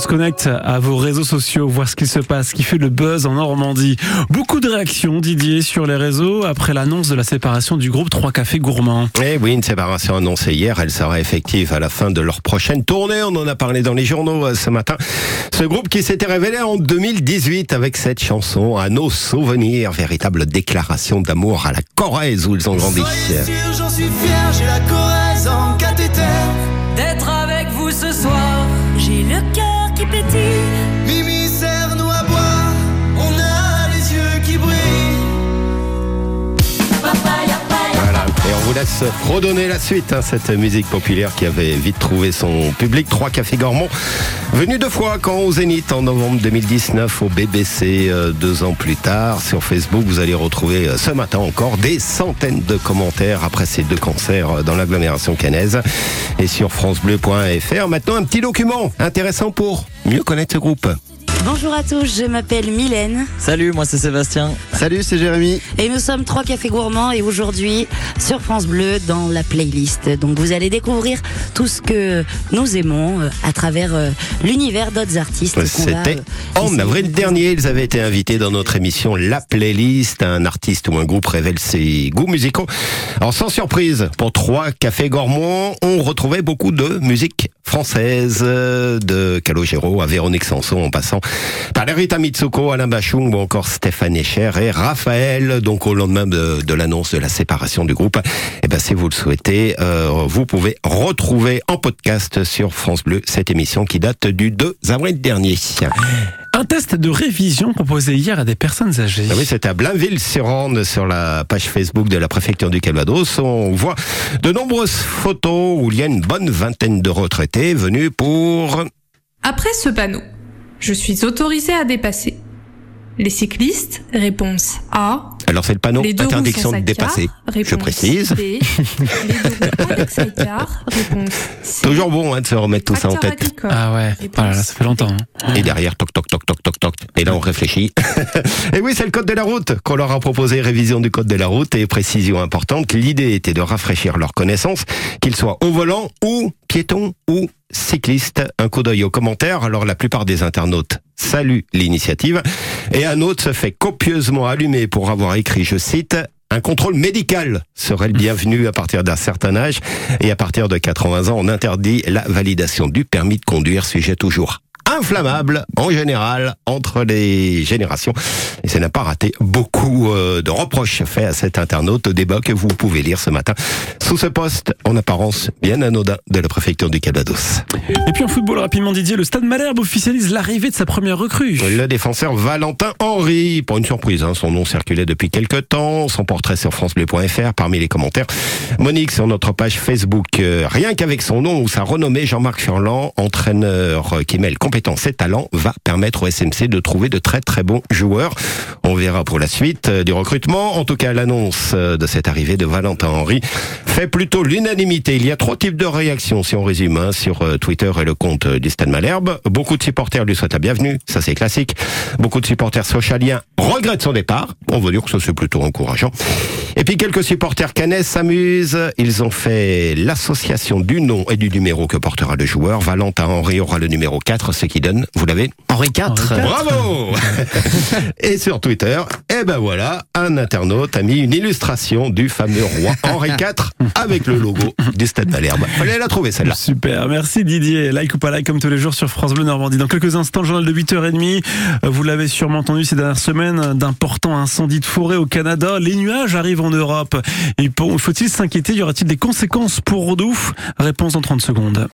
se connecte à vos réseaux sociaux, voir ce qui se passe, ce qui fait le buzz en Normandie. Beaucoup de réactions, Didier, sur les réseaux après l'annonce de la séparation du groupe Trois Cafés Gourmands. Eh oui, une séparation annoncée hier, elle sera effective à la fin de leur prochaine tournée. On en a parlé dans les journaux euh, ce matin. Ce groupe qui s'était révélé en 2018 avec cette chanson à nos souvenirs, véritable déclaration d'amour à la Corrèze où ils ont grandi. Soyez sûr, j'en suis fier, j'ai la Corrèze en cathéter. d'être avec vous ce soir. J'ai le cœur keep it. Redonner la suite, hein, cette musique populaire qui avait vite trouvé son public. Trois cafés gourmands, venus deux fois, quand au Zénith en novembre 2019, au BBC euh, deux ans plus tard. Sur Facebook, vous allez retrouver euh, ce matin encore des centaines de commentaires après ces deux concerts euh, dans l'agglomération cannaise. Et sur francebleu.fr, maintenant un petit document intéressant pour mieux connaître ce groupe. Bonjour à tous, je m'appelle Mylène Salut, moi c'est Sébastien. Salut, c'est Jérémy. et nous sommes trois cafés gourmands et aujourd'hui sur France Bleu dans la playlist. Donc vous allez découvrir tout ce que nous aimons euh, à travers euh, l'univers d'autres artistes. C'était en avril de- dernier, ils avaient été invités dans notre émission La Playlist. Un artiste ou un groupe révèle ses goûts musicaux. Alors sans surprise, pour trois cafés gourmands, on retrouvait beaucoup de musique française, euh, de Calogero à Véronique Sanson en passant par Rita Mitsuko, Alain Bachung ou encore Stéphane Echer et Raphaël. Donc au lendemain de, l'annonce de la séparation du groupe, eh ben si vous le souhaitez, euh, vous pouvez retrouver en podcast sur France Bleu cette émission qui date du 2 avril dernier. Un test de révision proposé hier à des personnes âgées. Ah oui, c'est à Blainville-sur-Orne, sur la page Facebook de la préfecture du Calvados. On voit de nombreuses photos où il y a une bonne vingtaine de retraités venus pour... Après ce panneau, je suis autorisé à dépasser. Les cyclistes, réponse A. Alors c'est le panneau interdiction de dépasser. Je précise. B. Les deux roues avec sidecar, réponse C. Toujours bon hein, de se remettre tout ça en tête. agricole, Ah ouais, voilà, ça fait longtemps. hein. Et derrière, toc, toc, toc, toc, toc, toc. Et là, on réfléchit. et oui, c'est le code de la route qu'on leur a proposé, révision du code de la route et précision importante. L'idée était de rafraîchir leurs connaissances, qu'ils soient au volant ou piétons ou cyclistes. Un coup d'œil aux commentaires. Alors, la plupart des internautes saluent l'initiative. Et un autre se fait copieusement allumer pour avoir écrit, je cite, un contrôle médical serait le bienvenu à partir d'un certain âge et à partir de 80 ans, on interdit la validation du permis de conduire, sujet toujours inflammable en général entre les générations. Et ça n'a pas raté beaucoup euh, de reproches faits à cet internaute au débat que vous pouvez lire ce matin sous ce poste en apparence bien anodin de la préfecture du Calvados. Et puis en football, rapidement Didier, le Stade Malherbe officialise l'arrivée de sa première recrue. Le défenseur Valentin Henry, pour une surprise, hein, son nom circulait depuis quelques temps, son portrait sur francebleu.fr, parmi les commentaires. Monique sur notre page Facebook, euh, rien qu'avec son nom ou sa renommée, Jean-Marc Furlan, entraîneur euh, qui mêle compétences et talents, va permettre au SMC de trouver de très très bons joueurs. On verra pour la suite euh, du recrutement. En tout cas, l'annonce euh, de cette arrivée de Valentin Henry fait plutôt l'unanimité. Il y a trois types de réactions, si on résume, hein, sur euh, Twitter et le compte Stade Malherbe. Beaucoup de supporters lui souhaitent la bienvenue, ça c'est classique. Beaucoup de supporters socialiens regrettent son départ. On veut dire que ça c'est plutôt encourageant. Et puis quelques supporters canais s'amusent. Ils ont fait l'association du nom et du numéro que portera le joueur. Valentin Henry aura le numéro 4, ce qui donne, vous l'avez Henri IV. Bravo Et sur Twitter, eh ben voilà, un internaute a mis une illustration du fameux roi Henri IV avec le logo du Stade Malherbe. Fallait la trouver celle-là. Super, merci Didier. Like ou pas like comme tous les jours sur France Bleu Normandie. Dans quelques instants, le journal de 8h30. Euh, Vous l'avez sûrement entendu ces dernières semaines, d'importants incendies de forêt au Canada. Les nuages arrivent en Europe. Et faut-il s'inquiéter? Y aura-t-il des conséquences pour Rodouf? Réponse dans 30 secondes.